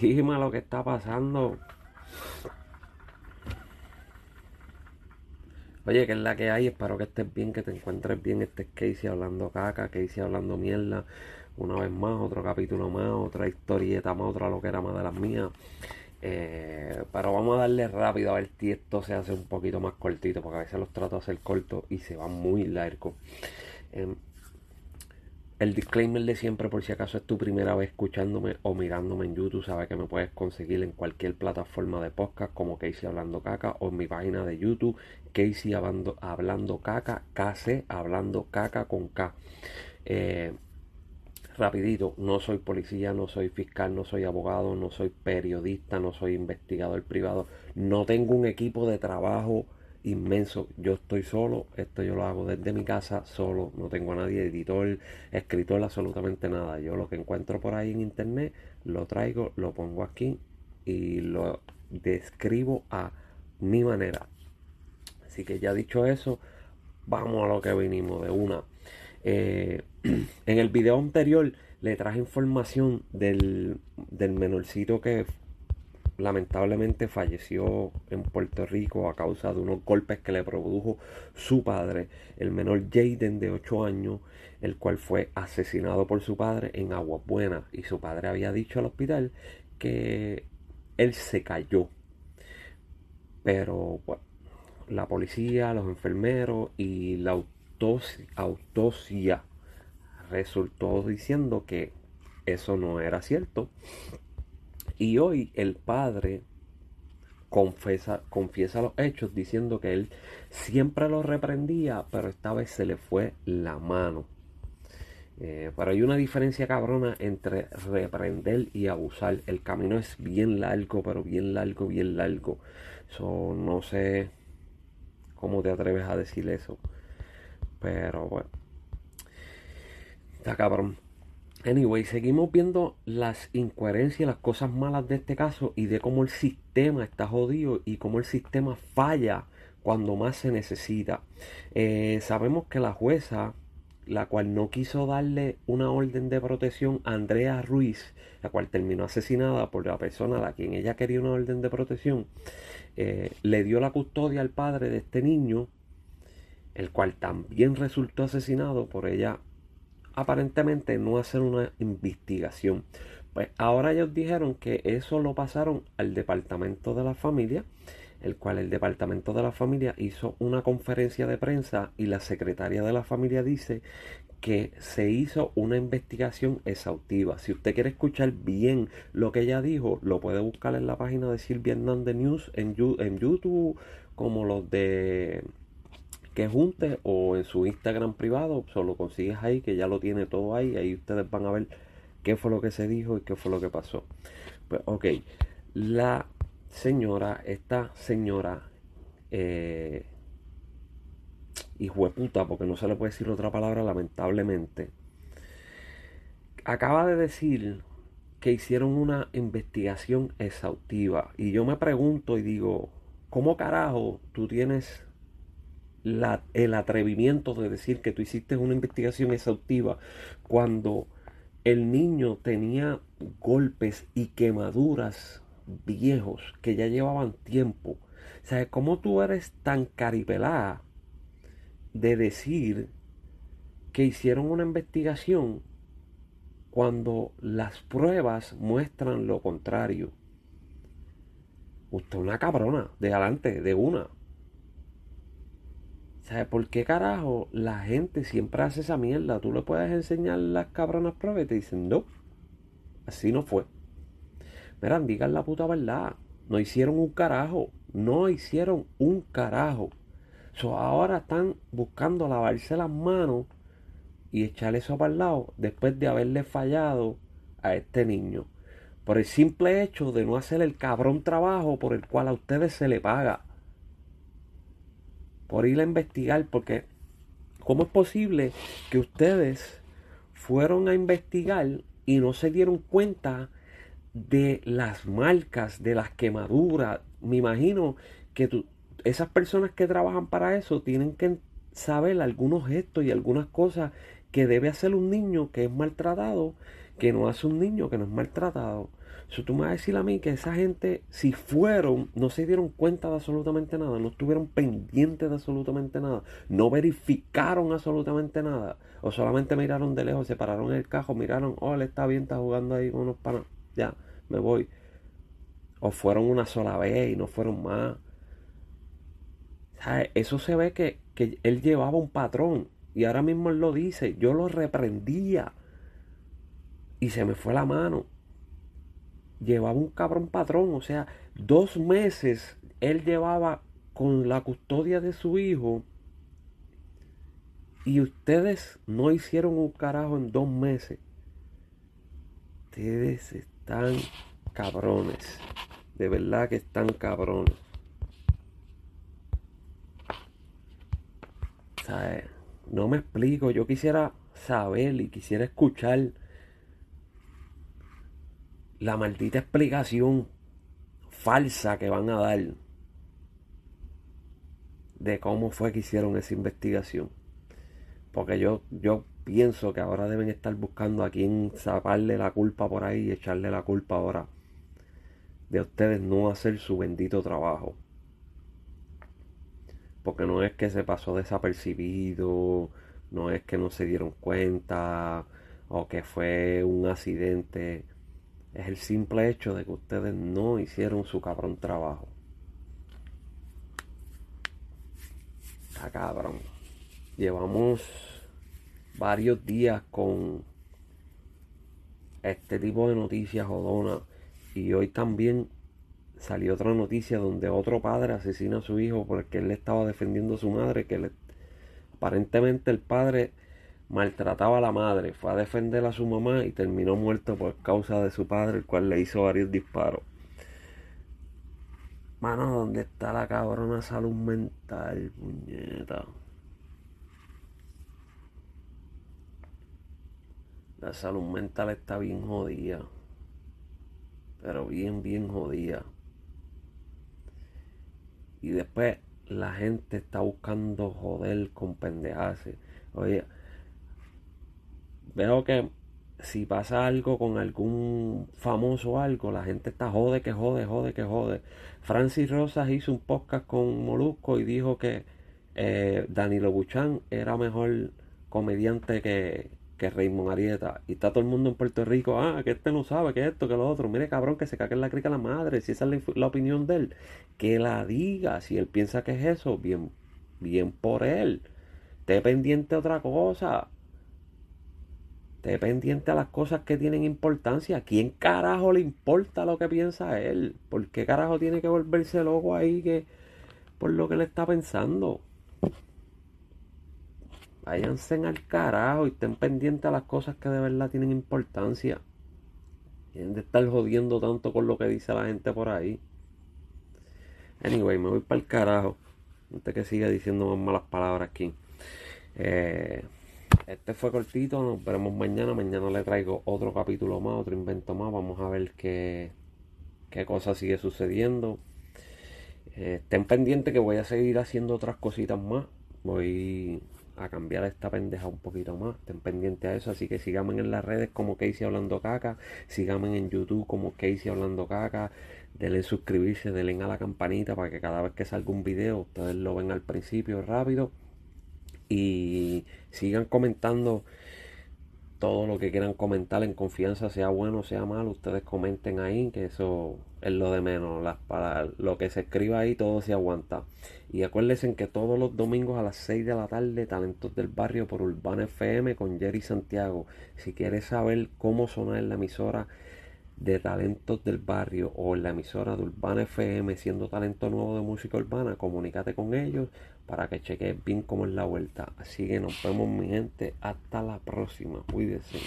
Dime lo que está pasando. Oye, que es la que hay. Espero que estés bien, que te encuentres bien. Este es Casey hablando caca, Casey hablando mierda. Una vez más, otro capítulo más, otra historieta más, otra lo que era más de las mías. Eh, pero vamos a darle rápido a ver si esto se hace un poquito más cortito, porque a veces los trato de hacer cortos y se van muy largos. Em, el disclaimer de siempre, por si acaso es tu primera vez escuchándome o mirándome en YouTube, sabes que me puedes conseguir en cualquier plataforma de podcast como Casey Hablando Caca o en mi página de YouTube, Casey Hablando, Hablando Caca, KC Hablando Caca con K. Eh, rapidito, no soy policía, no soy fiscal, no soy abogado, no soy periodista, no soy investigador privado, no tengo un equipo de trabajo inmenso. Yo estoy solo, esto yo lo hago desde mi casa solo, no tengo a nadie, editor, escritor, absolutamente nada. Yo lo que encuentro por ahí en internet lo traigo, lo pongo aquí y lo describo a mi manera. Así que ya dicho eso, vamos a lo que vinimos de una. Eh, en el video anterior le traje información del, del menorcito que lamentablemente falleció en Puerto Rico a causa de unos golpes que le produjo su padre, el menor Jaden de 8 años, el cual fue asesinado por su padre en Agua Buena y su padre había dicho al hospital que él se cayó. Pero la policía, los enfermeros y la autopsia, autopsia resultó diciendo que eso no era cierto y hoy el padre confiesa, confiesa los hechos diciendo que él siempre lo reprendía, pero esta vez se le fue la mano. Eh, pero hay una diferencia cabrona entre reprender y abusar. El camino es bien largo, pero bien largo, bien largo. So, no sé cómo te atreves a decir eso. Pero bueno. Está cabrón. Anyway, seguimos viendo las incoherencias, las cosas malas de este caso y de cómo el sistema está jodido y cómo el sistema falla cuando más se necesita. Eh, sabemos que la jueza, la cual no quiso darle una orden de protección a Andrea Ruiz, la cual terminó asesinada por la persona a la quien ella quería una orden de protección, eh, le dio la custodia al padre de este niño, el cual también resultó asesinado por ella aparentemente no hacer una investigación. Pues ahora ellos dijeron que eso lo pasaron al departamento de la familia, el cual el departamento de la familia hizo una conferencia de prensa y la secretaria de la familia dice que se hizo una investigación exhaustiva. Si usted quiere escuchar bien lo que ella dijo, lo puede buscar en la página de Silvia Hernández News en, en YouTube, como los de que junte o en su Instagram privado, solo consigues ahí, que ya lo tiene todo ahí, ahí ustedes van a ver qué fue lo que se dijo y qué fue lo que pasó. Pues ok, la señora, esta señora, eh, hijo de puta, porque no se le puede decir otra palabra lamentablemente, acaba de decir que hicieron una investigación exhaustiva. Y yo me pregunto y digo, ¿cómo carajo tú tienes el atrevimiento de decir que tú hiciste una investigación exhaustiva cuando el niño tenía golpes y quemaduras viejos que ya llevaban tiempo. O sea, ¿cómo tú eres tan caripelada de decir que hicieron una investigación cuando las pruebas muestran lo contrario? Usted es una cabrona, de adelante, de una. ¿Sabes por qué carajo la gente siempre hace esa mierda? Tú le puedes enseñar las cabronas pruebas y te dicen, no, así no fue. Verán, digan la puta verdad. No hicieron un carajo. No hicieron un carajo. So, ahora están buscando lavarse las manos y echar eso para el lado después de haberle fallado a este niño. Por el simple hecho de no hacer el cabrón trabajo por el cual a ustedes se le paga por ir a investigar, porque ¿cómo es posible que ustedes fueron a investigar y no se dieron cuenta de las marcas, de las quemaduras? Me imagino que esas personas que trabajan para eso tienen que saber algunos gestos y algunas cosas que debe hacer un niño que es maltratado, que no hace un niño que no es maltratado. Si tú me vas a decir a mí que esa gente, si fueron, no se dieron cuenta de absolutamente nada, no estuvieron pendientes de absolutamente nada, no verificaron absolutamente nada, o solamente miraron de lejos, se pararon el cajo, miraron, oh, él está bien, está jugando ahí con unos panas, ya, me voy. O fueron una sola vez y no fueron más. Eso se ve que, que él llevaba un patrón. Y ahora mismo él lo dice. Yo lo reprendía. Y se me fue la mano. Llevaba un cabrón patrón. O sea, dos meses él llevaba con la custodia de su hijo. Y ustedes no hicieron un carajo en dos meses. Ustedes están cabrones. De verdad que están cabrones. No me explico. Yo quisiera saber y quisiera escuchar la maldita explicación falsa que van a dar de cómo fue que hicieron esa investigación. Porque yo, yo pienso que ahora deben estar buscando a quien sacarle la culpa por ahí y echarle la culpa ahora de ustedes no hacer su bendito trabajo. Porque no es que se pasó desapercibido, no es que no se dieron cuenta o que fue un accidente. Es el simple hecho de que ustedes no hicieron su cabrón trabajo. Está cabrón. Llevamos varios días con este tipo de noticias jodonas y hoy también salió otra noticia donde otro padre asesina a su hijo porque él le estaba defendiendo a su madre, que aparentemente el padre maltrataba a la madre, fue a defender a su mamá y terminó muerto por causa de su padre, el cual le hizo varios disparos. Mano, ¿dónde está la cabrona salud mental, puñeta? La salud mental está bien jodida pero bien, bien jodida. Y después la gente está buscando joder con pendejadas. Oye, veo que si pasa algo con algún famoso algo, la gente está jode, que jode, jode, que jode. Francis Rosas hizo un podcast con Molusco y dijo que eh, Danilo Buchan era mejor comediante que, que Raymond Arieta. Y está todo el mundo en Puerto Rico, ah, que este no sabe, que esto, que lo otro. Mire, cabrón, que se cague en la crica la madre. Si esa es la, opinión de él, que la diga. Si él piensa que es eso, bien, bien por él. Esté pendiente otra cosa. Esté pendiente a las cosas que tienen importancia. ¿Quién carajo le importa lo que piensa él? ¿Por qué carajo tiene que volverse loco ahí que por lo que le está pensando? váyanse al carajo y estén pendientes a las cosas que de verdad tienen importancia. Tienen de estar jodiendo tanto con lo que dice la gente por ahí. Anyway, me voy para el carajo. Antes que siga diciendo más malas palabras aquí. Eh, este fue cortito, nos veremos mañana. Mañana le traigo otro capítulo más, otro invento más. Vamos a ver qué, qué cosa sigue sucediendo. Eh, estén pendientes que voy a seguir haciendo otras cositas más. Voy a cambiar esta pendeja un poquito más. Estén pendientes a eso. Así que síganme en las redes como Casey Hablando Caca. Síganme en YouTube como Casey Hablando Caca. Denle suscribirse, denle a la campanita para que cada vez que salga un video ustedes lo ven al principio rápido. Y sigan comentando todo lo que quieran comentar en confianza, sea bueno, sea malo, ustedes comenten ahí, que eso es lo de menos. Las, para lo que se escriba ahí, todo se aguanta. Y acuérdense que todos los domingos a las 6 de la tarde, Talentos del Barrio por Urbana FM con Jerry Santiago. Si quieres saber cómo sonar la emisora de Talentos del Barrio o en la emisora de Urbana FM siendo talento nuevo de música urbana, comunícate con ellos para que cheques bien cómo es la vuelta. Así que nos vemos mi gente, hasta la próxima, cuídense.